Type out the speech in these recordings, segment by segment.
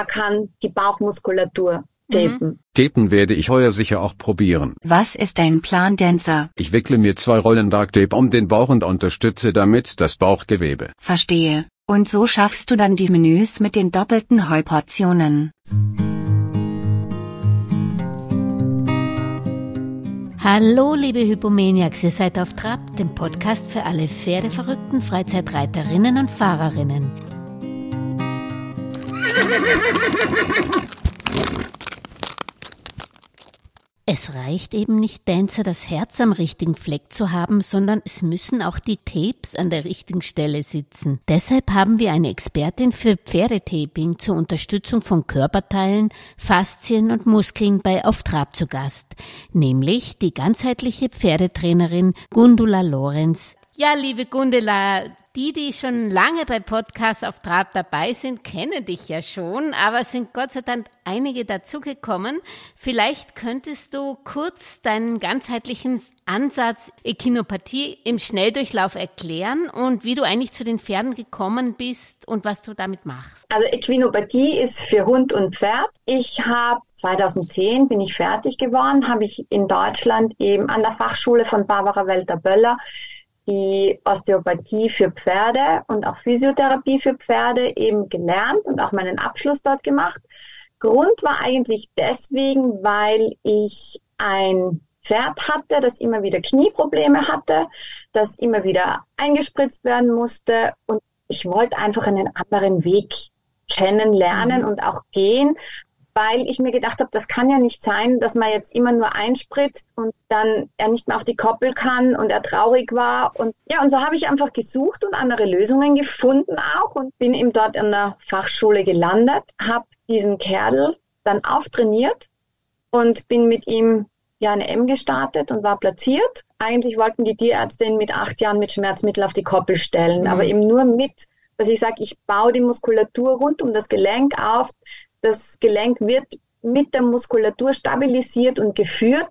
man kann die Bauchmuskulatur tapen. Mhm. Tapen werde ich heuer sicher auch probieren. Was ist dein Plan, Dancer? Ich wickle mir zwei Rollen Dark Tape um den Bauch und unterstütze damit das Bauchgewebe. Verstehe. Und so schaffst du dann die Menüs mit den doppelten Heuportionen. Hallo, liebe Hypomaniacs, ihr seid auf Trab, dem Podcast für alle pferdeverrückten Freizeitreiterinnen und Fahrerinnen. Es reicht eben nicht, Dancer das Herz am richtigen Fleck zu haben, sondern es müssen auch die Tapes an der richtigen Stelle sitzen. Deshalb haben wir eine Expertin für Pferdetaping zur Unterstützung von Körperteilen, Faszien und Muskeln bei Auf Trab zu Gast, nämlich die ganzheitliche Pferdetrainerin Gundula Lorenz. Ja, liebe Gundula, die, die schon lange bei Podcasts auf Draht dabei sind, kennen dich ja schon, aber sind Gott sei Dank einige dazugekommen. Vielleicht könntest du kurz deinen ganzheitlichen Ansatz Echinopathie im Schnelldurchlauf erklären und wie du eigentlich zu den Pferden gekommen bist und was du damit machst. Also Equinopathie ist für Hund und Pferd. Ich habe 2010 bin ich fertig geworden, habe ich in Deutschland eben an der Fachschule von Barbara Welter-Böller die Osteopathie für Pferde und auch Physiotherapie für Pferde eben gelernt und auch meinen Abschluss dort gemacht. Grund war eigentlich deswegen, weil ich ein Pferd hatte, das immer wieder Knieprobleme hatte, das immer wieder eingespritzt werden musste und ich wollte einfach einen anderen Weg kennenlernen mhm. und auch gehen, weil ich mir gedacht habe, das kann ja nicht sein, dass man jetzt immer nur einspritzt und dann er nicht mehr auf die Koppel kann und er traurig war. Und ja, und so habe ich einfach gesucht und andere Lösungen gefunden auch und bin ihm dort an der Fachschule gelandet, habe diesen Kerl dann auftrainiert und bin mit ihm ja eine M gestartet und war platziert. Eigentlich wollten die Tierärzte ihn mit acht Jahren mit Schmerzmittel auf die Koppel stellen, mhm. aber eben nur mit, dass ich sage, ich baue die Muskulatur rund um das Gelenk auf, das Gelenk wird mit der Muskulatur stabilisiert und geführt.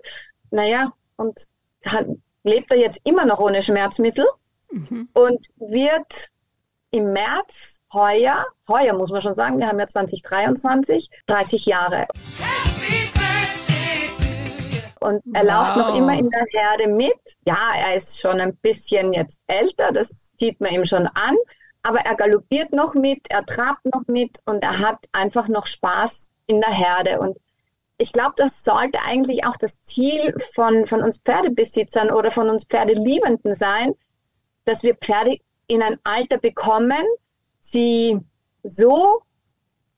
Naja, und hat, lebt er jetzt immer noch ohne Schmerzmittel mhm. und wird im März heuer, heuer muss man schon sagen, wir haben ja 2023, 30 Jahre. Und er wow. läuft noch immer in der Herde mit. Ja, er ist schon ein bisschen jetzt älter, das sieht man ihm schon an aber er galoppiert noch mit, er trabt noch mit und er hat einfach noch Spaß in der Herde. Und ich glaube, das sollte eigentlich auch das Ziel von, von uns Pferdebesitzern oder von uns Pferdeliebenden sein, dass wir Pferde in ein Alter bekommen, sie so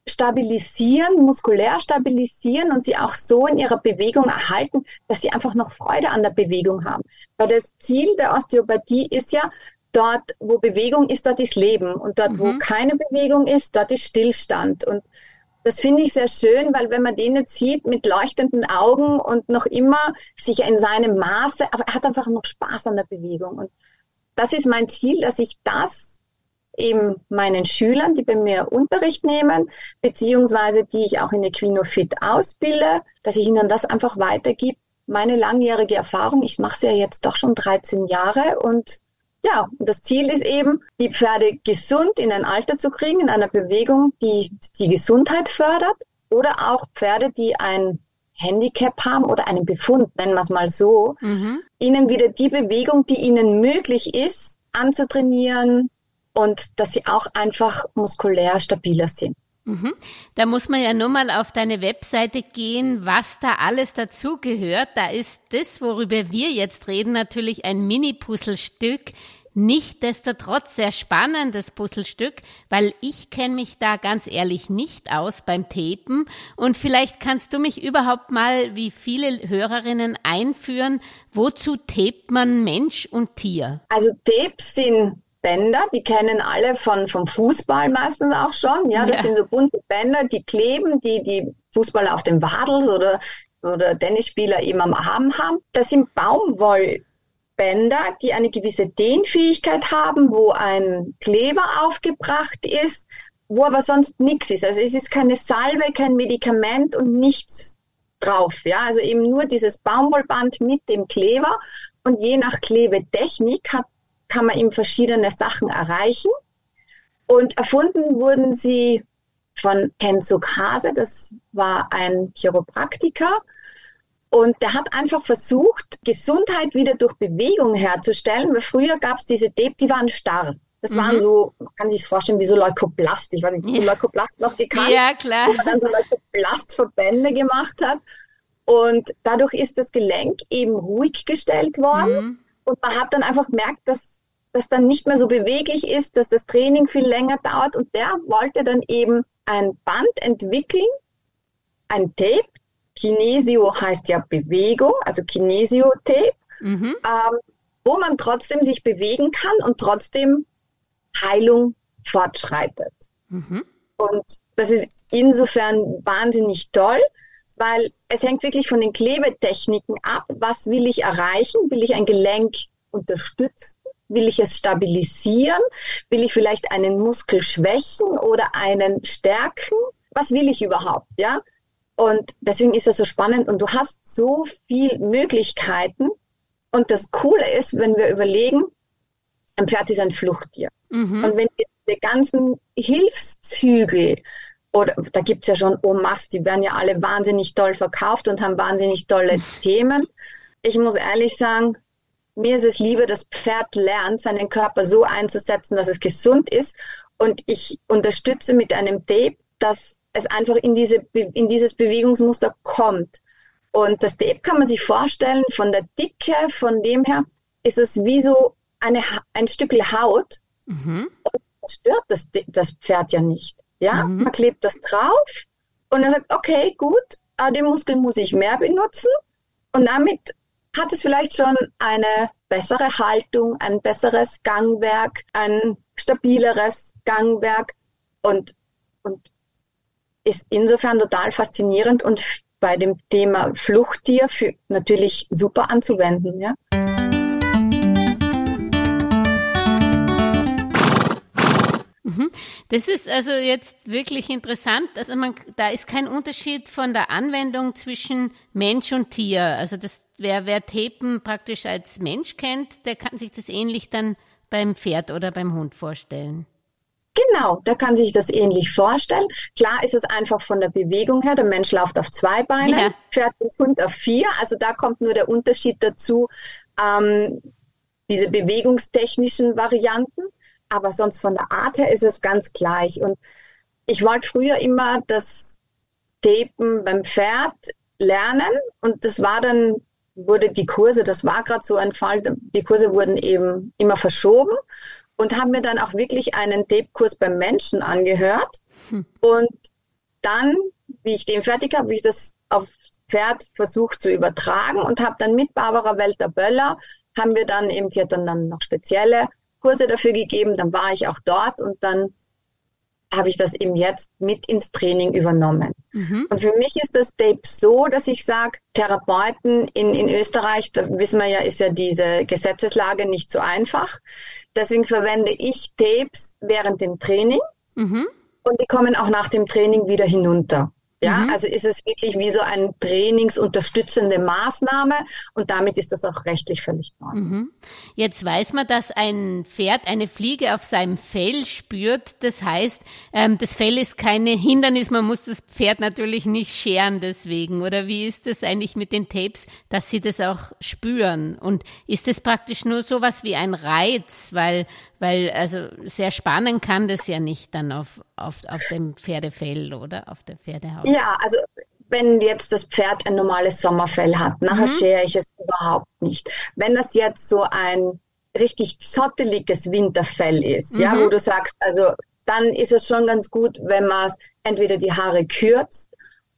stabilisieren, muskulär stabilisieren und sie auch so in ihrer Bewegung erhalten, dass sie einfach noch Freude an der Bewegung haben. Weil das Ziel der Osteopathie ist ja, dort, wo Bewegung ist, dort ist Leben. Und dort, mhm. wo keine Bewegung ist, dort ist Stillstand. Und das finde ich sehr schön, weil wenn man den jetzt sieht mit leuchtenden Augen und noch immer sich in seinem Maße, aber er hat einfach noch Spaß an der Bewegung. Und das ist mein Ziel, dass ich das eben meinen Schülern, die bei mir Unterricht nehmen, beziehungsweise die ich auch in Equinofit ausbilde, dass ich ihnen das einfach weitergebe. Meine langjährige Erfahrung, ich mache es ja jetzt doch schon 13 Jahre und ja, das Ziel ist eben, die Pferde gesund in ein Alter zu kriegen, in einer Bewegung, die die Gesundheit fördert oder auch Pferde, die ein Handicap haben oder einen Befund, nennen wir es mal so, mhm. ihnen wieder die Bewegung, die ihnen möglich ist, anzutrainieren und dass sie auch einfach muskulär stabiler sind. Mhm. Da muss man ja nur mal auf deine Webseite gehen, was da alles dazugehört. Da ist das, worüber wir jetzt reden, natürlich ein Mini-Puzzlestück. Nichtsdestotrotz sehr spannendes Puzzlestück, weil ich kenne mich da ganz ehrlich nicht aus beim Tapen und vielleicht kannst du mich überhaupt mal, wie viele Hörerinnen einführen, wozu tape man Mensch und Tier? Also Tapes sind Bänder, die kennen alle von, vom Fußball meistens auch schon. Ja, das ja. sind so bunte Bänder, die kleben, die die Fußballer auf dem Wadels oder, oder Tennisspieler eben am Arm haben. Das sind Baumwollbänder, die eine gewisse Dehnfähigkeit haben, wo ein Kleber aufgebracht ist, wo aber sonst nichts ist. Also es ist keine Salbe, kein Medikament und nichts drauf. Ja, also eben nur dieses Baumwollband mit dem Kleber. Und je nach Klebetechnik hat kann man eben verschiedene Sachen erreichen. Und erfunden wurden sie von Kenzuk Hase, das war ein Chiropraktiker. Und der hat einfach versucht, Gesundheit wieder durch Bewegung herzustellen, weil früher gab es diese Tape, die waren starr. Das mhm. waren so, man kann sich vorstellen, wie so Leukoplast. Ich weiß nicht, ja. Leukoplast noch gekannt? Ja, klar. Wo man dann so Leukoplastverbände gemacht hat. Und dadurch ist das Gelenk eben ruhig gestellt worden. Mhm. Und man hat dann einfach gemerkt, dass das dann nicht mehr so beweglich ist, dass das Training viel länger dauert. Und der wollte dann eben ein Band entwickeln, ein Tape. Kinesio heißt ja Bewegung, also Kinesio-Tape, mhm. ähm, wo man trotzdem sich bewegen kann und trotzdem Heilung fortschreitet. Mhm. Und das ist insofern wahnsinnig toll, weil es hängt wirklich von den Klebetechniken ab. Was will ich erreichen? Will ich ein Gelenk unterstützen? Will ich es stabilisieren? Will ich vielleicht einen Muskel schwächen oder einen stärken? Was will ich überhaupt? Ja? Und deswegen ist das so spannend und du hast so viele Möglichkeiten. Und das Coole ist, wenn wir überlegen, ein Pferd ist ein Fluchttier. Mhm. Und wenn die ganzen Hilfszügel, oder da gibt es ja schon Omas, die werden ja alle wahnsinnig toll verkauft und haben wahnsinnig tolle Themen. Ich muss ehrlich sagen, mir ist es lieber, das Pferd lernt, seinen Körper so einzusetzen, dass es gesund ist. Und ich unterstütze mit einem Tape, dass es einfach in, diese, in dieses Bewegungsmuster kommt. Und das Tape kann man sich vorstellen, von der Dicke, von dem her, ist es wie so eine, ein Stück Haut. Mhm. Und das stört das, das Pferd ja nicht. Ja, mhm. man klebt das drauf und er sagt, okay, gut, den Muskel muss ich mehr benutzen. Und damit hat es vielleicht schon eine bessere Haltung, ein besseres Gangwerk, ein stabileres Gangwerk und, und ist insofern total faszinierend und bei dem Thema Fluchttier für natürlich super anzuwenden. Ja. Mhm. Das ist also jetzt wirklich interessant. Also man, da ist kein Unterschied von der Anwendung zwischen Mensch und Tier. Also das, wer, wer Tapen praktisch als Mensch kennt, der kann sich das ähnlich dann beim Pferd oder beim Hund vorstellen. Genau, der kann sich das ähnlich vorstellen. Klar ist es einfach von der Bewegung her. Der Mensch läuft auf zwei Beinen, ja. Pferd und Hund auf vier. Also da kommt nur der Unterschied dazu, ähm, diese bewegungstechnischen Varianten aber sonst von der Art her ist es ganz gleich. Und ich wollte früher immer das Tapen beim Pferd lernen und das war dann, wurde die Kurse, das war gerade so ein Fall, die Kurse wurden eben immer verschoben und haben mir dann auch wirklich einen Tape-Kurs beim Menschen angehört. Hm. Und dann, wie ich den fertig habe, wie ich das auf Pferd versucht zu übertragen und habe dann mit Barbara Welter-Böller haben wir dann eben, die hat dann, dann noch spezielle Kurse dafür gegeben, dann war ich auch dort und dann habe ich das eben jetzt mit ins Training übernommen. Mhm. Und für mich ist das Tape so, dass ich sage, Therapeuten in, in Österreich, da wissen wir ja, ist ja diese Gesetzeslage nicht so einfach. Deswegen verwende ich Tapes während dem Training mhm. und die kommen auch nach dem Training wieder hinunter. Ja, mhm. also ist es wirklich wie so eine trainingsunterstützende Maßnahme und damit ist das auch rechtlich völlig neu. Mhm. Jetzt weiß man, dass ein Pferd eine Fliege auf seinem Fell spürt. Das heißt, ähm, das Fell ist kein Hindernis. Man muss das Pferd natürlich nicht scheren deswegen. Oder wie ist das eigentlich mit den Tapes, dass sie das auch spüren? Und ist das praktisch nur sowas wie ein Reiz? Weil weil also sehr spannen kann das ja nicht dann auf, auf, auf dem Pferdefell oder auf der Pferdehaut. Ja, also wenn jetzt das Pferd ein normales Sommerfell hat, nachher mhm. schere ich es überhaupt nicht. Wenn das jetzt so ein richtig zotteliges Winterfell ist, mhm. ja, wo du sagst, also dann ist es schon ganz gut, wenn man entweder die Haare kürzt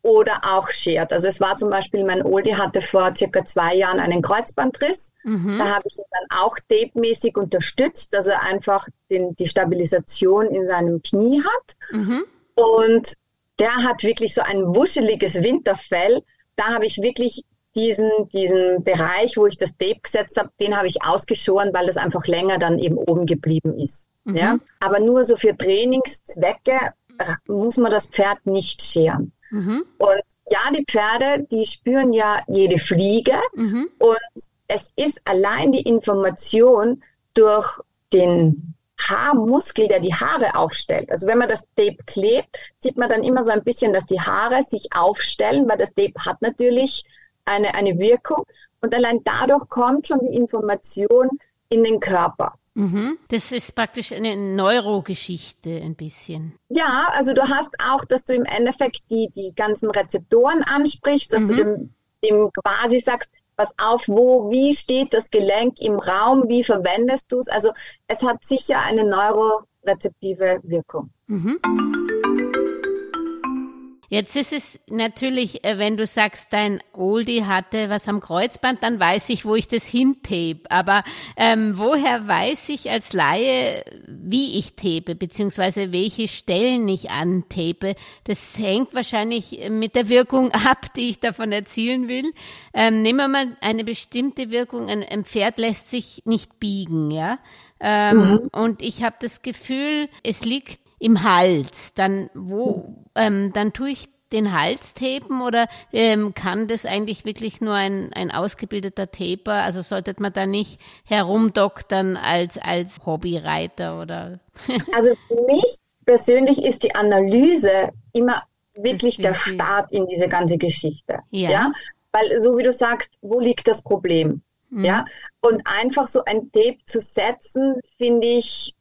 oder auch schert. Also es war zum Beispiel, mein Oldie hatte vor circa zwei Jahren einen Kreuzbandriss. Mhm. Da habe ich ihn dann auch tape-mäßig unterstützt, dass er einfach den, die Stabilisation in seinem Knie hat. Mhm. Und der hat wirklich so ein wuscheliges Winterfell. Da habe ich wirklich diesen, diesen Bereich, wo ich das Tape gesetzt habe, den habe ich ausgeschoren, weil das einfach länger dann eben oben geblieben ist. Mhm. Ja? Aber nur so für Trainingszwecke muss man das Pferd nicht scheren. Mhm. Und ja, die Pferde, die spüren ja jede Fliege mhm. und es ist allein die Information durch den Haarmuskel, der die Haare aufstellt. Also wenn man das Tape klebt, sieht man dann immer so ein bisschen, dass die Haare sich aufstellen, weil das Tape hat natürlich eine, eine Wirkung. Und allein dadurch kommt schon die Information in den Körper. Mhm. Das ist praktisch eine Neurogeschichte ein bisschen. Ja, also du hast auch, dass du im Endeffekt die, die ganzen Rezeptoren ansprichst, dass mhm. du dem, dem quasi sagst, pass auf, wo, wie steht das Gelenk im Raum, wie verwendest du es? Also es hat sicher eine neurorezeptive Wirkung. Mhm. Jetzt ist es natürlich, äh, wenn du sagst, dein Oldie hatte was am Kreuzband, dann weiß ich, wo ich das hintape. Aber ähm, woher weiß ich als Laie, wie ich tape, beziehungsweise welche Stellen ich antape? Das hängt wahrscheinlich mit der Wirkung ab, die ich davon erzielen will. Ähm, nehmen wir mal eine bestimmte Wirkung. Ein, ein Pferd lässt sich nicht biegen, ja. Ähm, mhm. Und ich habe das Gefühl, es liegt im Hals, dann wo, ähm, dann tue ich den Hals tapen oder ähm, kann das eigentlich wirklich nur ein, ein ausgebildeter Taper? Also sollte man da nicht herumdoktern als, als Hobbyreiter oder? also für mich persönlich ist die Analyse immer wirklich der Start in diese ganze Geschichte. Ja. ja. Weil so wie du sagst, wo liegt das Problem? Mhm. Ja. Und einfach so ein Tape zu setzen, finde ich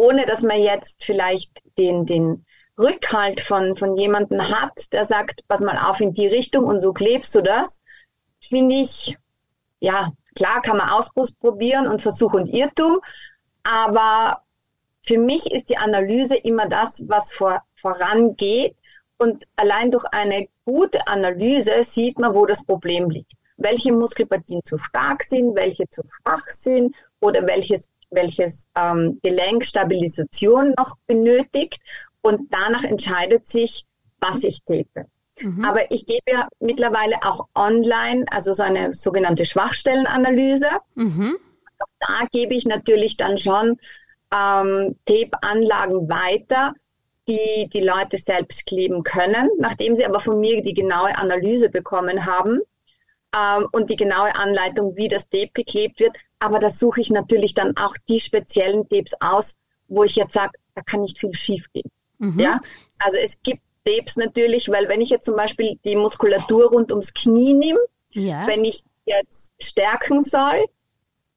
ohne dass man jetzt vielleicht den, den Rückhalt von, von jemandem hat, der sagt, pass mal auf in die Richtung und so klebst du das, finde ich, ja, klar kann man ausprobieren und Versuch und Irrtum, aber für mich ist die Analyse immer das, was vor, vorangeht und allein durch eine gute Analyse sieht man, wo das Problem liegt. Welche Muskelpartien zu stark sind, welche zu schwach sind oder welches welches ähm, Gelenk Stabilisation noch benötigt und danach entscheidet sich, was ich tape. Mhm. Aber ich gebe ja mittlerweile auch online, also so eine sogenannte Schwachstellenanalyse. Mhm. Auch da gebe ich natürlich dann schon ähm, Tape-Anlagen weiter, die die Leute selbst kleben können, nachdem sie aber von mir die genaue Analyse bekommen haben ähm, und die genaue Anleitung, wie das Tape geklebt wird, aber da suche ich natürlich dann auch die speziellen Tapes aus, wo ich jetzt sage, da kann nicht viel schief gehen. Mhm. Ja, also es gibt Tapes natürlich, weil wenn ich jetzt zum Beispiel die Muskulatur rund ums Knie nehme, ja. wenn ich jetzt stärken soll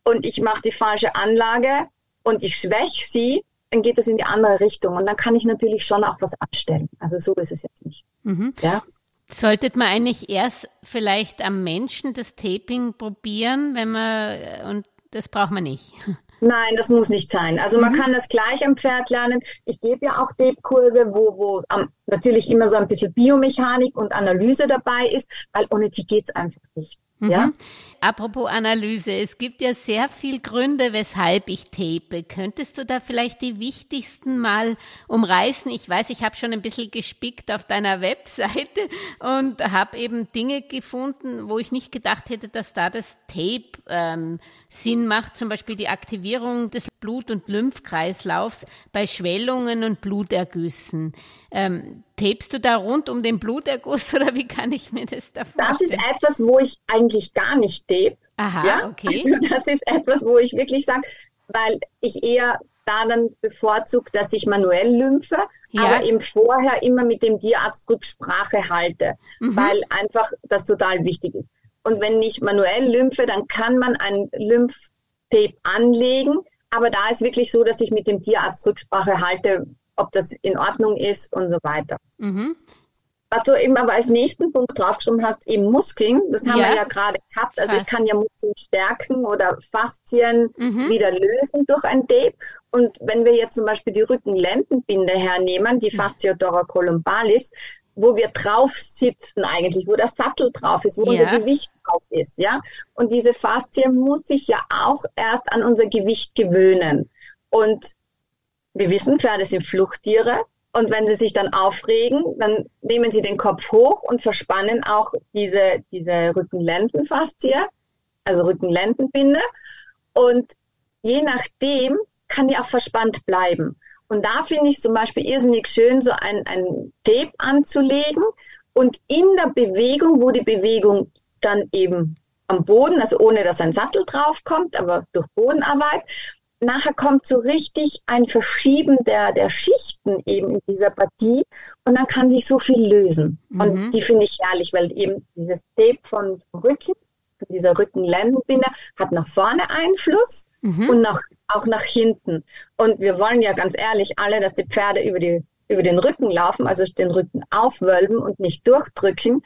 und ich mache die falsche Anlage und ich schwäche sie, dann geht das in die andere Richtung und dann kann ich natürlich schon auch was abstellen. Also so ist es jetzt nicht. Mhm. Ja. Sollte man eigentlich erst vielleicht am Menschen das Taping probieren, wenn man und das braucht man nicht. Nein, das muss nicht sein. Also man mhm. kann das gleich am Pferd lernen. Ich gebe ja auch Deb-Kurse, wo, wo um, natürlich immer so ein bisschen Biomechanik und Analyse dabei ist, weil ohne die geht es einfach nicht. Mhm. Ja? Apropos Analyse, es gibt ja sehr viel Gründe, weshalb ich tape. Könntest du da vielleicht die wichtigsten mal umreißen? Ich weiß, ich habe schon ein bisschen gespickt auf deiner Webseite und habe eben Dinge gefunden, wo ich nicht gedacht hätte, dass da das Tape ähm, Sinn macht. Zum Beispiel die Aktivierung des Blut- und Lymphkreislaufs bei Schwellungen und Blutergüssen. Ähm, tapest du da rund um den Bluterguss oder wie kann ich mir das da vorstellen? Das ist etwas, wo ich eigentlich gar nicht tape. Aha, ja? okay. Also das ist etwas, wo ich wirklich sage, weil ich eher da dann bevorzuge, dass ich manuell lymphe, ja. aber eben vorher immer mit dem Tierarzt Rücksprache halte, mhm. weil einfach das total wichtig ist. Und wenn ich manuell lymphe, dann kann man ein Lymphtape anlegen, aber da ist wirklich so, dass ich mit dem Tierarzt Rücksprache halte, ob das in Ordnung ist und so weiter. Mhm. Was du eben aber als nächsten Punkt draufgeschrieben hast, eben Muskeln, das haben ja. wir ja gerade gehabt. Also Krass. ich kann ja Muskeln stärken oder Faszien mhm. wieder lösen durch ein Tape. Und wenn wir jetzt zum Beispiel die Rückenlendenbinde hernehmen, die Fascia thoracolumbalis, wo wir drauf sitzen eigentlich, wo der Sattel drauf ist, wo ja. unser Gewicht drauf ist, ja. Und diese Faszie muss sich ja auch erst an unser Gewicht gewöhnen. Und wir wissen, Pferde sind Fluchttiere. Und wenn sie sich dann aufregen, dann nehmen sie den Kopf hoch und verspannen auch diese, diese Rückenlendenfaszie, also Rückenlendenbinde. Und je nachdem kann die auch verspannt bleiben. Und da finde ich zum Beispiel irrsinnig schön, so ein, ein Tape anzulegen und in der Bewegung, wo die Bewegung dann eben am Boden, also ohne dass ein Sattel draufkommt, aber durch Bodenarbeit, nachher kommt so richtig ein Verschieben der, der Schichten eben in dieser Partie und dann kann sich so viel lösen. Mhm. Und die finde ich herrlich, weil eben dieses Tape von Rücken, dieser Rückenlendenbinder, hat nach vorne Einfluss mhm. und nach, auch nach hinten. Und wir wollen ja ganz ehrlich alle, dass die Pferde über, die, über den Rücken laufen, also den Rücken aufwölben und nicht durchdrücken.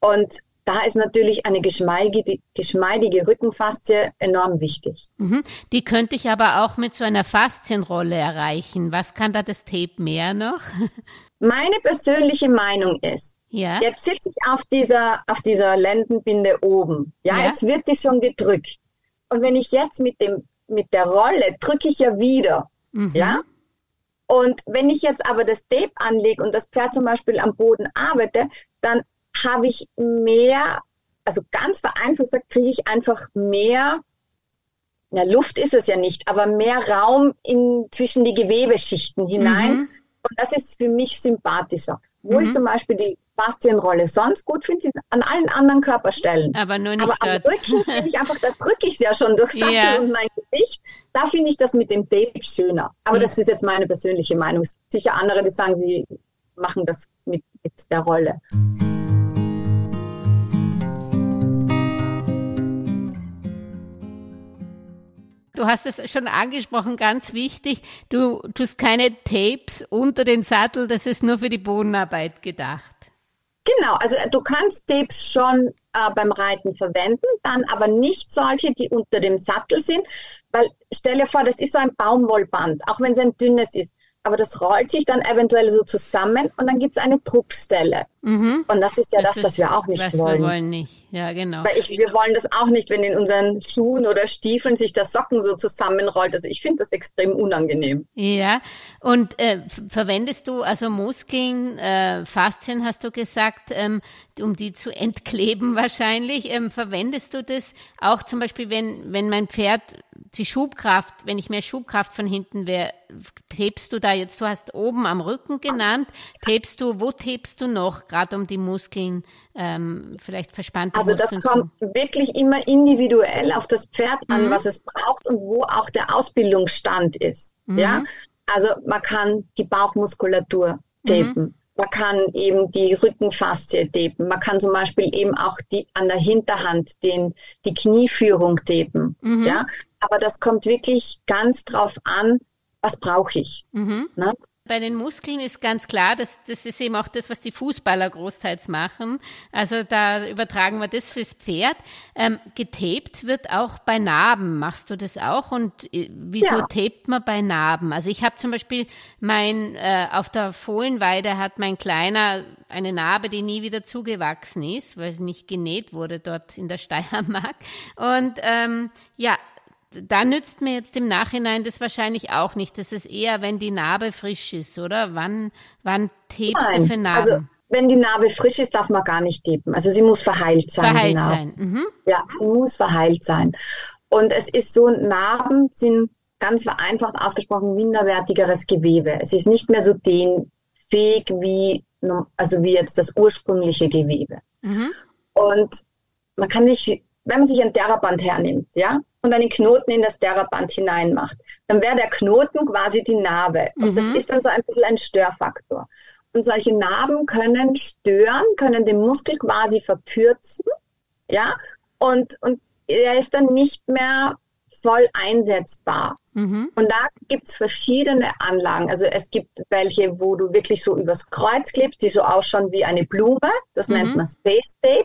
Und da ist natürlich eine geschmeidige, geschmeidige Rückenfaszie enorm wichtig. Mhm. Die könnte ich aber auch mit so einer Faszienrolle erreichen. Was kann da das Tape mehr noch? Meine persönliche Meinung ist, ja. jetzt sitze ich auf dieser, auf dieser Lendenbinde oben. Ja, ja, jetzt wird die schon gedrückt. Und wenn ich jetzt mit dem, mit der Rolle drücke ich ja wieder. Mhm. Ja. Und wenn ich jetzt aber das Tape anlege und das Pferd zum Beispiel am Boden arbeite, dann habe ich mehr, also ganz vereinfacht gesagt, kriege ich einfach mehr, ja, Luft ist es ja nicht, aber mehr Raum in, zwischen die Gewebeschichten hinein. Mhm. Und das ist für mich sympathischer. Wo mhm. ich zum Beispiel die Faszienrolle sonst gut finde, sind an allen anderen Körperstellen. Aber nur nicht Aber dort. am Rücken finde ich einfach, da drücke ich es ja schon durch Sattel ja. und mein Gesicht. Da finde ich das mit dem Tape schöner. Aber mhm. das ist jetzt meine persönliche Meinung. Es gibt sicher andere, die sagen, sie machen das mit, mit der Rolle. Du hast es schon angesprochen, ganz wichtig. Du tust keine Tapes unter den Sattel, das ist nur für die Bodenarbeit gedacht. Genau, also äh, du kannst Tapes schon äh, beim Reiten verwenden, dann aber nicht solche, die unter dem Sattel sind, weil stell dir vor, das ist so ein Baumwollband, auch wenn es ein dünnes ist aber das rollt sich dann eventuell so zusammen und dann gibt es eine Druckstelle. Mhm. Und das ist ja das, das was wir auch nicht was wollen. Wir wollen nicht, ja genau. Weil ich, wir wollen das auch nicht, wenn in unseren Schuhen oder Stiefeln sich der Socken so zusammenrollt. Also ich finde das extrem unangenehm. Ja, und äh, verwendest du also Muskeln, äh, Faszien hast du gesagt, ähm, um die zu entkleben wahrscheinlich. Ähm, verwendest du das auch zum Beispiel, wenn, wenn mein Pferd die Schubkraft, wenn ich mehr Schubkraft von hinten wäre, hebst du da jetzt, du hast oben am Rücken genannt, hebst du, wo hebst du noch, gerade um die Muskeln ähm, vielleicht verspannte Also Muskeln das kommt zu. wirklich immer individuell auf das Pferd an, mhm. was es braucht und wo auch der Ausbildungsstand ist. Mhm. Ja, also man kann die Bauchmuskulatur tapen. Mhm. Man kann eben die Rückenfaszie tapen. Man kann zum Beispiel eben auch die, an der Hinterhand den, die Knieführung tapen. Mhm. Ja? Aber das kommt wirklich ganz drauf an, was brauche ich. Mhm. Ne? Bei den Muskeln ist ganz klar, dass das ist eben auch das, was die Fußballer großteils machen. Also da übertragen wir das fürs Pferd. Ähm, getaped wird auch bei Narben. Machst du das auch? Und äh, wieso ja. tapet man bei Narben? Also ich habe zum Beispiel mein äh, auf der Fohlenweide hat mein Kleiner eine Narbe, die nie wieder zugewachsen ist, weil sie nicht genäht wurde dort in der Steiermark. Und ähm, ja, da nützt mir jetzt im Nachhinein das wahrscheinlich auch nicht. Das ist eher, wenn die Narbe frisch ist, oder? Wann, wann tebst Nein, du für Narben? Also, wenn die Narbe frisch ist, darf man gar nicht teben. Also sie muss verheilt sein. Verheilt sein. Mhm. Ja, sie muss verheilt sein. Und es ist so, Narben sind ganz vereinfacht ausgesprochen minderwertigeres Gewebe. Es ist nicht mehr so dehnfähig wie, also wie jetzt das ursprüngliche Gewebe. Mhm. Und man kann nicht, wenn man sich ein Theraband hernimmt, ja, und einen Knoten in das Theraband hineinmacht, dann wäre der Knoten quasi die Narbe. Und mhm. das ist dann so ein bisschen ein Störfaktor. Und solche Narben können stören, können den Muskel quasi verkürzen, ja, und, und er ist dann nicht mehr voll einsetzbar. Mhm. Und da gibt es verschiedene Anlagen. Also es gibt welche, wo du wirklich so übers Kreuz klebst, die so ausschauen wie eine Blume. Das mhm. nennt man Space Tape.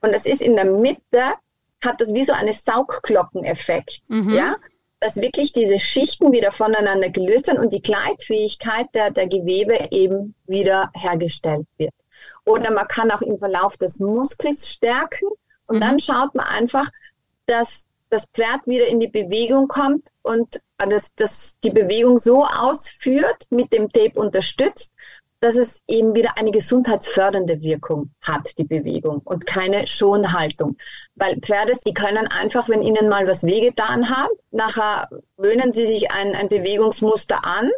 Und es ist in der Mitte hat das wie so einen Saugglockeneffekt, mhm. ja, dass wirklich diese Schichten wieder voneinander gelöst werden und die Gleitfähigkeit der, der Gewebe eben wieder hergestellt wird. Oder man kann auch im Verlauf des Muskels stärken und mhm. dann schaut man einfach, dass das Pferd wieder in die Bewegung kommt und dass, dass die Bewegung so ausführt, mit dem Tape unterstützt, dass es eben wieder eine gesundheitsfördernde Wirkung hat, die Bewegung und keine Schonhaltung. Weil Pferde, die können einfach, wenn ihnen mal was wehgetan hat, nachher gewöhnen sie sich ein, ein Bewegungsmuster an,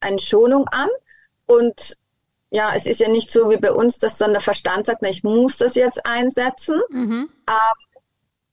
eine Schonung an und ja, es ist ja nicht so wie bei uns, dass dann der Verstand sagt, na, ich muss das jetzt einsetzen. Mhm. Ähm,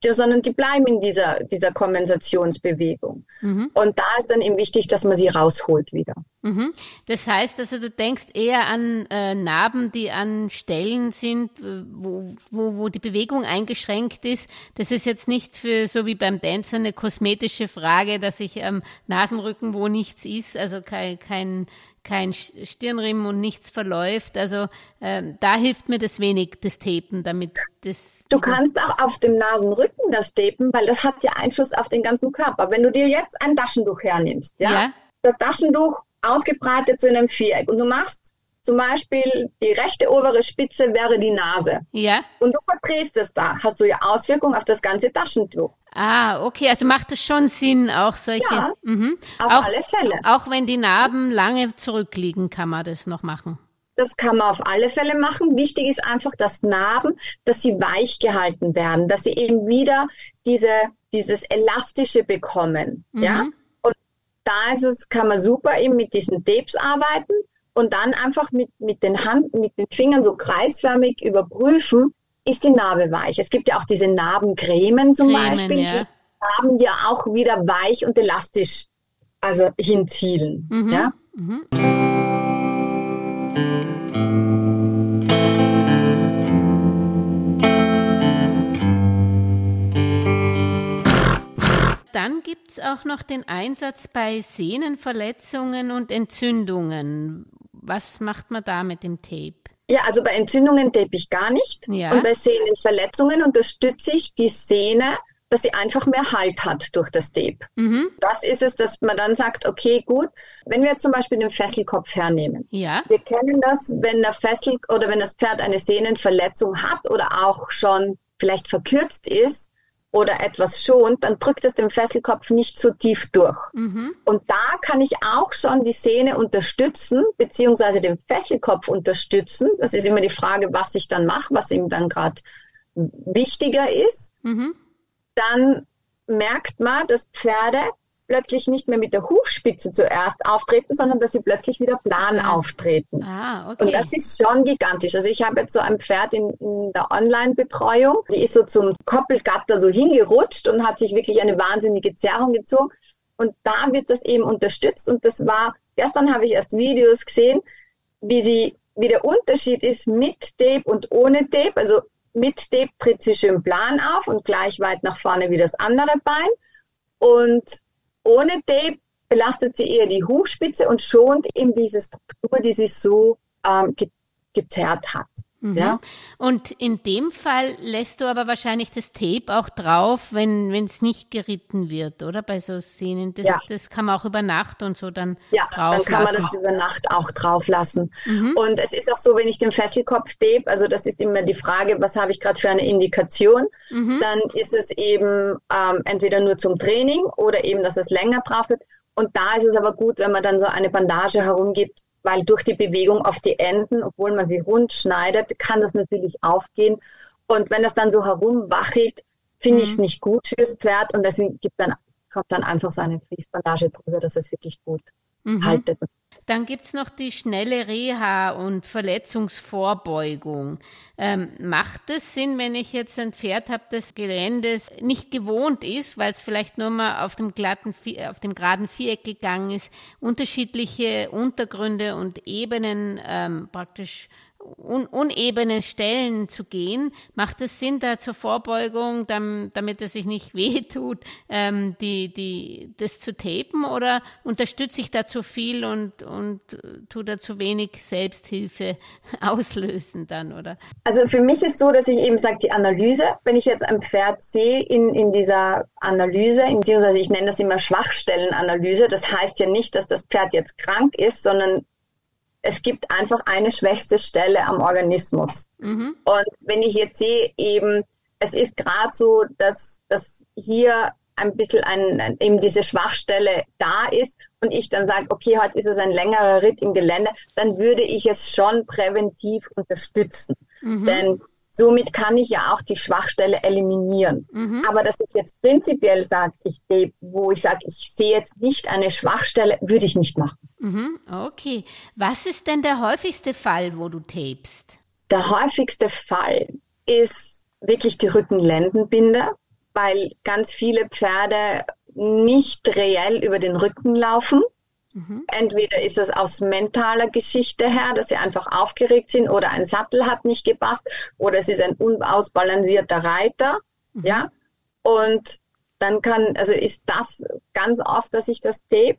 sondern die bleiben in dieser, dieser Kompensationsbewegung. Mhm. Und da ist dann eben wichtig, dass man sie rausholt wieder. Mhm. Das heißt also, du denkst eher an äh, Narben, die an Stellen sind, wo, wo, wo die Bewegung eingeschränkt ist. Das ist jetzt nicht für, so wie beim Dancer, eine kosmetische Frage, dass ich am Nasenrücken, wo nichts ist, also kein, kein kein Stirnriemen und nichts verläuft. Also äh, da hilft mir das wenig, das Tapen, damit das. Du kannst auch auf dem Nasenrücken das Tapen, weil das hat ja Einfluss auf den ganzen Körper. Wenn du dir jetzt ein Taschentuch hernimmst, ja, ja. das Taschentuch ausgebreitet zu einem Viereck und du machst zum Beispiel die rechte obere Spitze wäre die Nase. Ja. Und du verdrehst es da, hast du ja Auswirkungen auf das ganze Taschentuch. Ah, okay, also macht es schon Sinn, auch solche. Ja, mhm. auf auch, alle Fälle. Auch wenn die Narben lange zurückliegen, kann man das noch machen. Das kann man auf alle Fälle machen. Wichtig ist einfach, dass Narben, dass sie weich gehalten werden, dass sie eben wieder diese, dieses Elastische bekommen. Mhm. Ja. Und da ist es, kann man super eben mit diesen Tapes arbeiten und dann einfach mit, mit den Hand, mit den Fingern so kreisförmig überprüfen, ist die Narbe weich. Es gibt ja auch diese Narbencremen zum Cremen, Beispiel, ja. die Narben ja auch wieder weich und elastisch also hinzielen. Mhm. Ja? Mhm. Dann gibt es auch noch den Einsatz bei Sehnenverletzungen und Entzündungen. Was macht man da mit dem Tape? Ja, also bei Entzündungen tape ich gar nicht. Ja. Und bei Sehnenverletzungen unterstütze ich die Sehne, dass sie einfach mehr Halt hat durch das Tape. Mhm. Das ist es, dass man dann sagt, okay, gut, wenn wir zum Beispiel den Fesselkopf hernehmen. Ja. Wir kennen das, wenn der Fessel oder wenn das Pferd eine Sehnenverletzung hat oder auch schon vielleicht verkürzt ist, oder etwas schont, dann drückt es den Fesselkopf nicht so tief durch. Mhm. Und da kann ich auch schon die Sehne unterstützen, beziehungsweise den Fesselkopf unterstützen. Das ist immer die Frage, was ich dann mache, was ihm dann gerade wichtiger ist. Mhm. Dann merkt man, dass Pferde plötzlich nicht mehr mit der Hufspitze zuerst auftreten, sondern dass sie plötzlich wieder plan ah. auftreten. Ah, okay. Und das ist schon gigantisch. Also ich habe jetzt so ein Pferd in, in der Online-Betreuung, die ist so zum Koppelgatter so hingerutscht und hat sich wirklich eine wahnsinnige Zerrung gezogen. Und da wird das eben unterstützt. Und das war, gestern habe ich erst Videos gesehen, wie sie, wie der Unterschied ist mit Tape und ohne Tape. Also mit Tape tritt sie schön plan auf und gleich weit nach vorne wie das andere Bein. Und ohne Tape belastet sie eher die Hufspitze und schont eben diese Struktur, die sie so ähm, ge gezerrt hat. Mhm. Ja? Und in dem Fall lässt du aber wahrscheinlich das Tape auch drauf, wenn es nicht geritten wird, oder? Bei so Szenen. Das, ja. das kann man auch über Nacht und so dann Ja, dann kann man das über Nacht auch drauf lassen. Mhm. Und es ist auch so, wenn ich den Fesselkopf tape, also das ist immer die Frage, was habe ich gerade für eine Indikation, mhm. dann ist es eben ähm, entweder nur zum Training oder eben, dass es länger drauf wird. Und da ist es aber gut, wenn man dann so eine Bandage herumgibt, weil durch die Bewegung auf die Enden, obwohl man sie rund schneidet, kann das natürlich aufgehen. Und wenn das dann so herumwachelt, finde mhm. ich es nicht gut fürs Pferd und deswegen gibt dann, kommt dann einfach so eine Fließbandage drüber, dass es wirklich gut mhm. haltet. Dann gibt es noch die schnelle Reha und Verletzungsvorbeugung. Ähm, macht es Sinn, wenn ich jetzt ein Pferd habe, das Geländes nicht gewohnt ist, weil es vielleicht nur mal auf dem glatten, auf dem geraden Viereck gegangen ist, unterschiedliche Untergründe und Ebenen ähm, praktisch un unebene Stellen zu gehen, macht es Sinn, da zur Vorbeugung, damit, es sich nicht wehtut, ähm, die, die, das zu tapen oder unterstütze ich da zu viel und, und tue da zu wenig Selbsthilfe auslösen dann, oder? Also für mich ist so, dass ich eben sage, die Analyse, wenn ich jetzt ein Pferd sehe in, in dieser Analyse, beziehungsweise ich nenne das immer Schwachstellenanalyse, das heißt ja nicht, dass das Pferd jetzt krank ist, sondern es gibt einfach eine schwächste Stelle am Organismus. Mhm. Und wenn ich jetzt sehe, eben, es ist gerade so, dass, dass hier ein bisschen ein, eben diese Schwachstelle da ist und ich dann sage, okay, heute ist es ein längerer Ritt im Gelände, dann würde ich es schon präventiv unterstützen. Mhm. Denn Somit kann ich ja auch die Schwachstelle eliminieren. Mhm. Aber dass ich jetzt prinzipiell sage, ich, wo ich sage, ich sehe jetzt nicht eine Schwachstelle, würde ich nicht machen. Mhm. Okay. Was ist denn der häufigste Fall, wo du tapest? Der häufigste Fall ist wirklich die Rückenlendenbinde, weil ganz viele Pferde nicht reell über den Rücken laufen. Mhm. Entweder ist es aus mentaler Geschichte her, dass sie einfach aufgeregt sind oder ein Sattel hat nicht gepasst oder es ist ein unausbalancierter Reiter. Mhm. Ja. Und dann kann, also ist das ganz oft, dass ich das Tape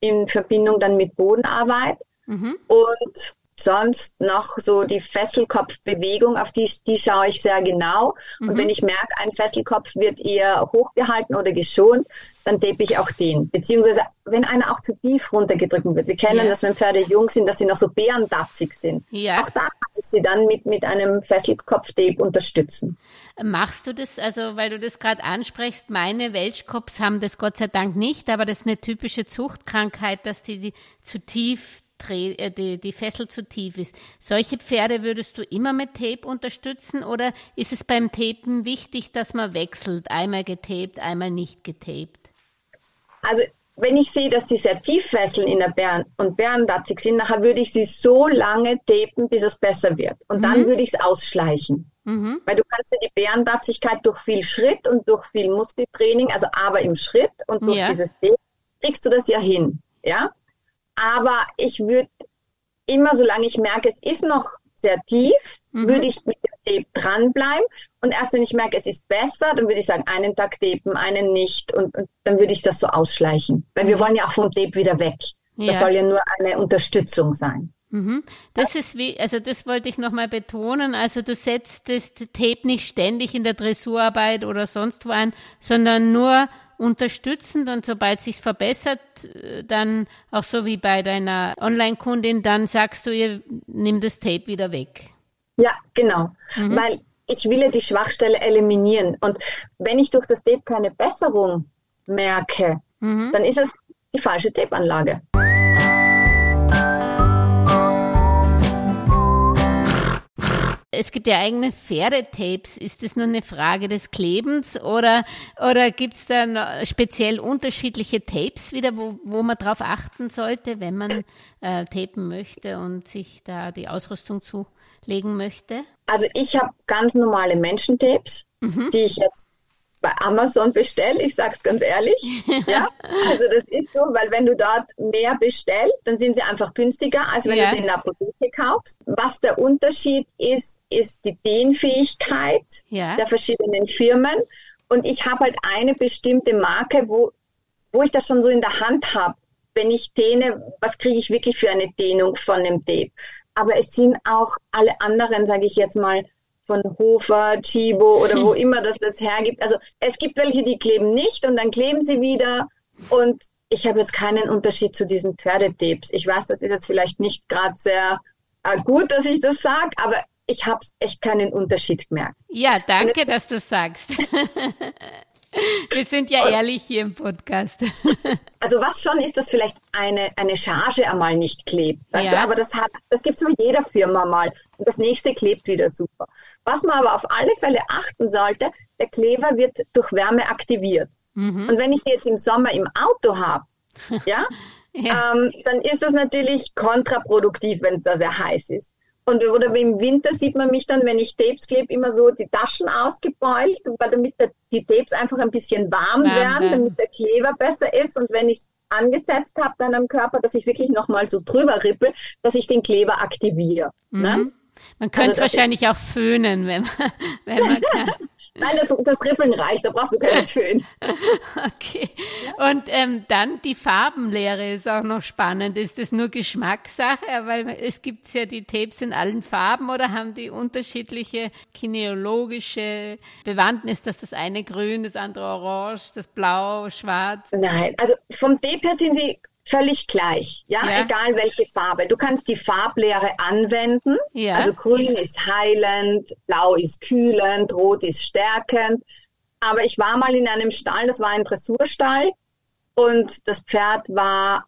in Verbindung dann mit Bodenarbeit mhm. und sonst noch so die Fesselkopfbewegung, auf die, die schaue ich sehr genau. Mhm. Und wenn ich merke, ein Fesselkopf wird eher hochgehalten oder geschont, dann tape ich auch den. Beziehungsweise, wenn einer auch zu tief runtergedrückt wird. Wir kennen ja. das, wenn Pferde jung sind, dass sie noch so bärendatzig sind. Ja. Auch da kann ich sie dann mit, mit einem Fesselkopftape unterstützen. Machst du das, also weil du das gerade ansprichst, meine Welschkops haben das Gott sei Dank nicht, aber das ist eine typische Zuchtkrankheit, dass die, die zu tief die, die Fessel zu tief ist. Solche Pferde würdest du immer mit Tape unterstützen oder ist es beim Tapen wichtig, dass man wechselt, einmal getaped, einmal nicht getaped? Also wenn ich sehe, dass die sehr tief fesseln in der Bären und bärendatzig sind, nachher würde ich sie so lange tapen, bis es besser wird. Und mhm. dann würde ich es ausschleichen. Mhm. Weil du kannst ja die Bärendatzigkeit durch viel Schritt und durch viel Muskeltraining, also aber im Schritt und durch ja. dieses Tape, kriegst du das ja hin. Ja? Aber ich würde immer, solange ich merke, es ist noch sehr tief, mhm. würde ich mit dem Tape dranbleiben. Und erst wenn ich merke, es ist besser, dann würde ich sagen, einen Tag tapen, einen nicht. Und, und dann würde ich das so ausschleichen. Weil wir mhm. wollen ja auch vom Tape wieder weg. Ja. Das soll ja nur eine Unterstützung sein. Mhm. Das ist wie, also das wollte ich nochmal betonen. Also du setzt das Tape nicht ständig in der Dressurarbeit oder sonst wo ein, sondern nur unterstützend und sobald sich verbessert, dann auch so wie bei deiner Online-Kundin, dann sagst du ihr, nimm das Tape wieder weg. Ja, genau. Mhm. Weil ich will ja die Schwachstelle eliminieren. Und wenn ich durch das Tape keine Besserung merke, mhm. dann ist es die falsche Tape-Anlage. Es gibt ja eigene Pferdetapes. Ist das nur eine Frage des Klebens oder, oder gibt es da speziell unterschiedliche Tapes wieder, wo, wo man darauf achten sollte, wenn man äh, tapen möchte und sich da die Ausrüstung zulegen möchte? Also ich habe ganz normale Menschentapes, mhm. die ich jetzt bei Amazon bestelle, ich sage es ganz ehrlich. ja, also das ist so, weil wenn du dort mehr bestellst, dann sind sie einfach günstiger, als wenn ja. du sie in der Apotheke kaufst. Was der Unterschied ist, ist die Dehnfähigkeit ja. der verschiedenen Firmen. Und ich habe halt eine bestimmte Marke, wo, wo ich das schon so in der Hand habe. Wenn ich dehne, was kriege ich wirklich für eine Dehnung von dem Tape? Aber es sind auch alle anderen, sage ich jetzt mal, von Hofer, Chibo oder wo immer das jetzt hergibt. Also es gibt welche, die kleben nicht und dann kleben sie wieder. Und ich habe jetzt keinen Unterschied zu diesen Pferdetapes. Ich weiß, das ist jetzt vielleicht nicht gerade sehr äh, gut, dass ich das sage, aber ich habe echt keinen Unterschied gemerkt. Ja, danke, dass du sagst. Wir sind ja ehrlich hier im Podcast. Also was schon ist, dass vielleicht eine, eine Charge einmal nicht klebt. Weißt ja. du? Aber das, hat, das gibt es bei jeder Firma mal. Und das nächste klebt wieder super. Was man aber auf alle Fälle achten sollte, der Kleber wird durch Wärme aktiviert. Mhm. Und wenn ich die jetzt im Sommer im Auto habe, ja, ja. Ähm, dann ist das natürlich kontraproduktiv, wenn es da sehr heiß ist. Und oder im Winter sieht man mich dann, wenn ich Tapes klebe, immer so die Taschen ausgebeult, weil damit die Tapes einfach ein bisschen warm, warm werden, damit der Kleber besser ist. Und wenn ich es angesetzt habe dann am Körper, dass ich wirklich nochmal so drüber rippel, dass ich den Kleber aktiviere. Mhm. Ne? Man könnte also wahrscheinlich auch föhnen, wenn man, wenn man kann. Nein, das, das Rippeln reicht, da brauchst du keinen Föhn. Okay. Und ähm, dann die Farbenlehre ist auch noch spannend. Ist das nur Geschmackssache? Weil es gibt ja die Tapes in allen Farben oder haben die unterschiedliche kineologische Bewandtnis, dass das eine grün, das andere orange, das blau, schwarz? Nein, also vom Tape her sind sie völlig gleich, ja? ja? egal welche Farbe. Du kannst die Farblehre anwenden. Ja. Also grün ist heilend, blau ist kühlend, rot ist stärkend. Aber ich war mal in einem Stall, das war ein Dressurstall und das Pferd war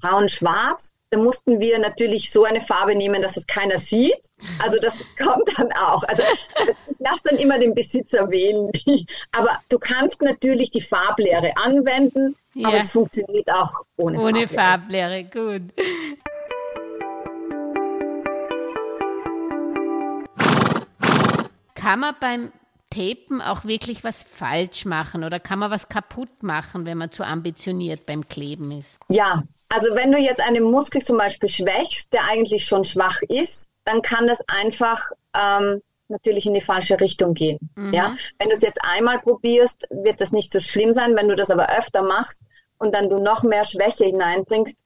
braun-schwarz da mussten wir natürlich so eine Farbe nehmen, dass es keiner sieht. Also das kommt dann auch. Also ich lasse dann immer den Besitzer wählen. Aber du kannst natürlich die Farblehre anwenden, ja. aber es funktioniert auch ohne, ohne Farblehre. Farblehre. Gut. Kann man beim Tapen auch wirklich was falsch machen oder kann man was kaputt machen, wenn man zu ambitioniert beim Kleben ist? Ja, also wenn du jetzt einen Muskel zum Beispiel schwächst, der eigentlich schon schwach ist, dann kann das einfach ähm, natürlich in die falsche Richtung gehen. Mhm. Ja, wenn du es jetzt einmal probierst, wird das nicht so schlimm sein. Wenn du das aber öfter machst und dann du noch mehr Schwäche hineinbringst,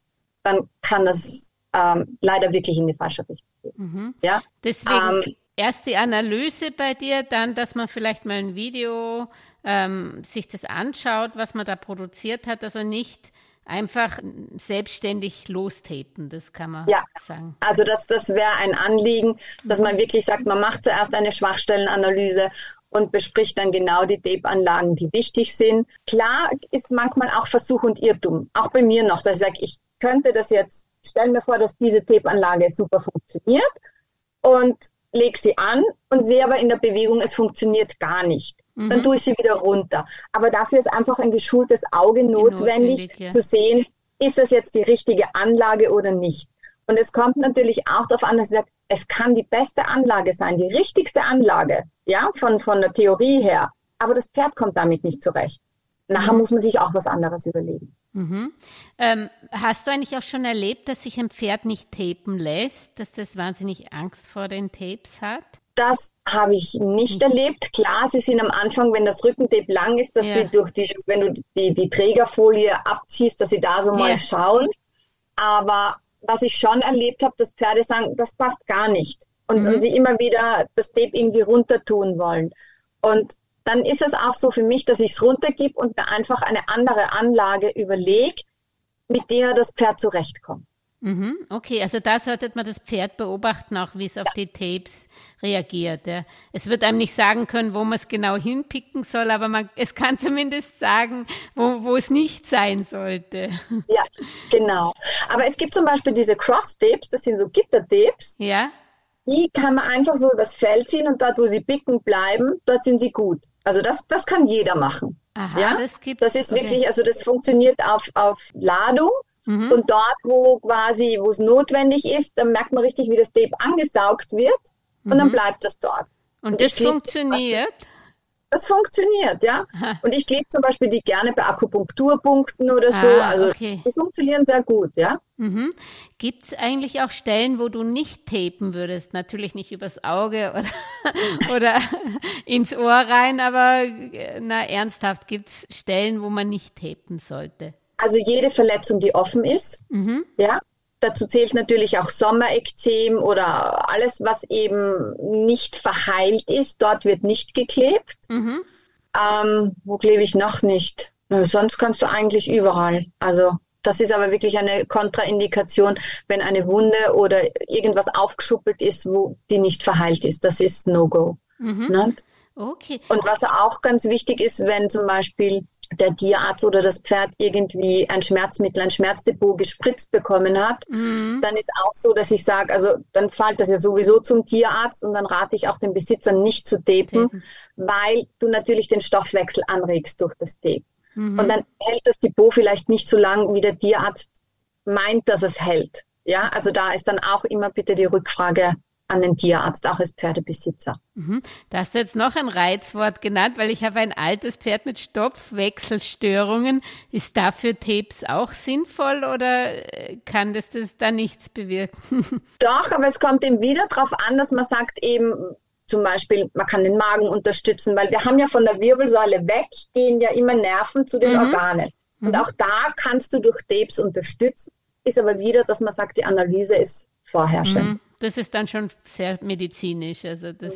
dann kann das ähm, leider wirklich in die falsche Richtung gehen. Mhm. Ja, deswegen ähm, erst die Analyse bei dir, dann, dass man vielleicht mal ein Video ähm, sich das anschaut, was man da produziert hat, also nicht einfach selbstständig lostapen, das kann man ja. sagen. Also das, das wäre ein Anliegen, dass man wirklich sagt, man macht zuerst eine Schwachstellenanalyse und bespricht dann genau die Tape-Anlagen, die wichtig sind. Klar ist manchmal auch Versuch und Irrtum, auch bei mir noch, dass ich sage, ich könnte das jetzt, stellen mir vor, dass diese Tape-Anlage super funktioniert und lege sie an und sehe aber in der Bewegung, es funktioniert gar nicht mhm. dann tue ich sie wieder runter. Aber dafür ist einfach ein geschultes Auge notwendig, notwendig ja. zu sehen, ist das jetzt die richtige Anlage oder nicht. Und es kommt natürlich auch darauf an, dass ich sage, es kann die beste Anlage sein, die richtigste Anlage, ja, von, von der Theorie her. Aber das Pferd kommt damit nicht zurecht. Nachher mhm. muss man sich auch was anderes überlegen. Mhm. Ähm, hast du eigentlich auch schon erlebt, dass sich ein Pferd nicht tapen lässt, dass das wahnsinnig Angst vor den Tapes hat? Das habe ich nicht erlebt. Klar, sie sind am Anfang, wenn das Rückentape lang ist, dass ja. sie durch dieses, wenn du die, die Trägerfolie abziehst, dass sie da so mal ja. schauen. Aber was ich schon erlebt habe, dass Pferde sagen, das passt gar nicht. Und, mhm. und sie immer wieder das Tape irgendwie runter tun wollen. Und dann ist es auch so für mich, dass ich es runtergib und mir einfach eine andere Anlage überlege, mit der das Pferd zurechtkommt. Mhm, okay, also da sollte man das Pferd beobachten, auch wie es auf die Tapes reagiert. Ja. Es wird einem nicht sagen können, wo man es genau hinpicken soll, aber man, es kann zumindest sagen, wo, wo es nicht sein sollte. Ja, genau. Aber es gibt zum Beispiel diese Cross-Tapes, das sind so Gitter-Tapes. Ja. Die kann man einfach so übers Feld ziehen und dort, wo sie picken bleiben, dort sind sie gut. Also das, das kann jeder machen. Aha, ja? das gibt's. Das ist okay. wirklich, also das funktioniert auf, auf Ladung. Mhm. Und dort, wo quasi, wo es notwendig ist, dann merkt man richtig, wie das Tape angesaugt wird und mhm. dann bleibt das dort. Und, und das funktioniert? Das funktioniert, ja. Aha. Und ich klebe zum Beispiel die gerne bei Akupunkturpunkten oder so. Ah, also okay. die funktionieren sehr gut, ja. Mhm. Gibt es eigentlich auch Stellen, wo du nicht tapen würdest? Natürlich nicht übers Auge oder, oder ins Ohr rein, aber na ernsthaft, gibt es Stellen, wo man nicht tapen sollte? Also jede Verletzung, die offen ist, mhm. ja, dazu zählt natürlich auch Sommerekzem oder alles, was eben nicht verheilt ist. Dort wird nicht geklebt. Mhm. Ähm, wo klebe ich noch nicht? Sonst kannst du eigentlich überall. Also das ist aber wirklich eine Kontraindikation, wenn eine Wunde oder irgendwas aufgeschuppelt ist, wo die nicht verheilt ist. Das ist No-Go. Mhm. Ne? Okay. Und was auch ganz wichtig ist, wenn zum Beispiel der Tierarzt oder das Pferd irgendwie ein Schmerzmittel, ein Schmerzdepot gespritzt bekommen hat, mhm. dann ist auch so, dass ich sage, also dann fällt das ja sowieso zum Tierarzt und dann rate ich auch den Besitzern nicht zu tapen, mhm. weil du natürlich den Stoffwechsel anregst durch das Tape. Mhm. Und dann hält das Depot vielleicht nicht so lang, wie der Tierarzt meint, dass es hält. Ja, also da ist dann auch immer bitte die Rückfrage an den Tierarzt, auch als Pferdebesitzer. Mhm. Da hast du jetzt noch ein Reizwort genannt, weil ich habe ein altes Pferd mit Stoffwechselstörungen. Ist dafür Tapes auch sinnvoll oder äh, kann das, das da nichts bewirken? Doch, aber es kommt eben wieder darauf an, dass man sagt eben, zum Beispiel, man kann den Magen unterstützen, weil wir haben ja von der Wirbelsäule weg, gehen ja immer Nerven zu den mhm. Organen. Und mhm. auch da kannst du durch Tapes unterstützen, ist aber wieder, dass man sagt, die Analyse ist vorherrschend. Das ist dann schon sehr medizinisch. Also das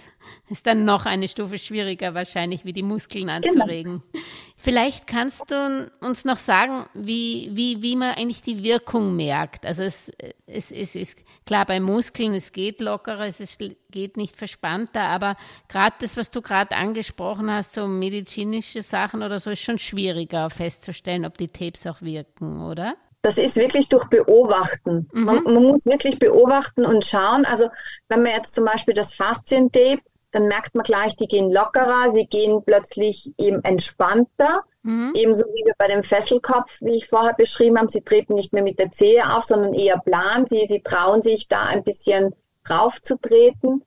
ist dann noch eine Stufe schwieriger wahrscheinlich, wie die Muskeln genau. anzuregen. Genau. Vielleicht kannst du uns noch sagen, wie, wie, wie man eigentlich die Wirkung merkt. Also es, es, es ist klar bei Muskeln, es geht lockerer, es ist, geht nicht verspannter, aber gerade das, was du gerade angesprochen hast, so medizinische Sachen oder so, ist schon schwieriger festzustellen, ob die Tapes auch wirken, oder? Das ist wirklich durch Beobachten. Mhm. Man, man, muss wirklich beobachten und schauen. Also wenn man jetzt zum Beispiel das Faszientape, dann merkt man gleich, die gehen lockerer, sie gehen plötzlich eben entspannter. Mhm. Ebenso wie wir bei dem Fesselkopf, wie ich vorher beschrieben habe, sie treten nicht mehr mit der Zehe auf, sondern eher plan. Sie, sie trauen sich da ein bisschen drauf zu treten.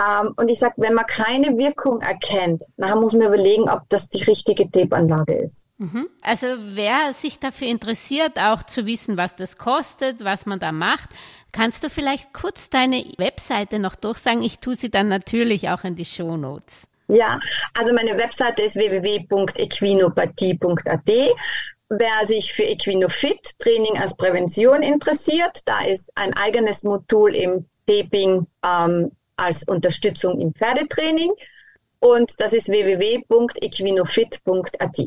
Ähm, und ich sage, wenn man keine Wirkung erkennt, dann muss man überlegen, ob das die richtige Tape-Anlage ist. Mhm. Also wer sich dafür interessiert, auch zu wissen, was das kostet, was man da macht, kannst du vielleicht kurz deine Webseite noch durchsagen? Ich tue sie dann natürlich auch in die Show Notes. Ja, also meine Webseite ist www.equinopathie.at. Wer sich für Equinofit Training als Prävention interessiert, da ist ein eigenes Modul im Taping ähm, als Unterstützung im Pferdetraining und das ist www.equinofit.at.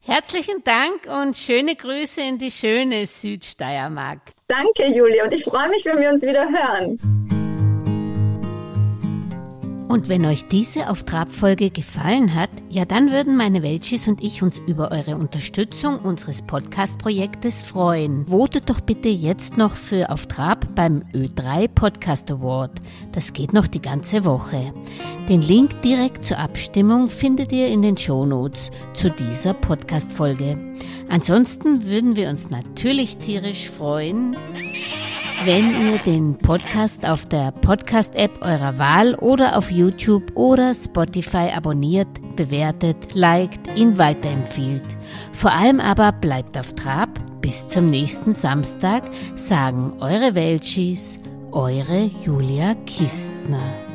Herzlichen Dank und schöne Grüße in die schöne Südsteiermark. Danke, Julia, und ich freue mich, wenn wir uns wieder hören. Und wenn euch diese auf Trab-Folge gefallen hat, ja dann würden meine Welchis und ich uns über eure Unterstützung unseres Podcast-Projektes freuen. Votet doch bitte jetzt noch für Auf Trab beim Ö3 Podcast Award. Das geht noch die ganze Woche. Den Link direkt zur Abstimmung findet ihr in den Shownotes zu dieser Podcast-Folge. Ansonsten würden wir uns natürlich tierisch freuen, wenn ihr den Podcast auf der Podcast-App eurer Wahl oder auf YouTube oder Spotify abonniert, bewertet, liked, ihn weiterempfiehlt. Vor allem aber bleibt auf Trab. Bis zum nächsten Samstag sagen eure Welchis, eure Julia Kistner.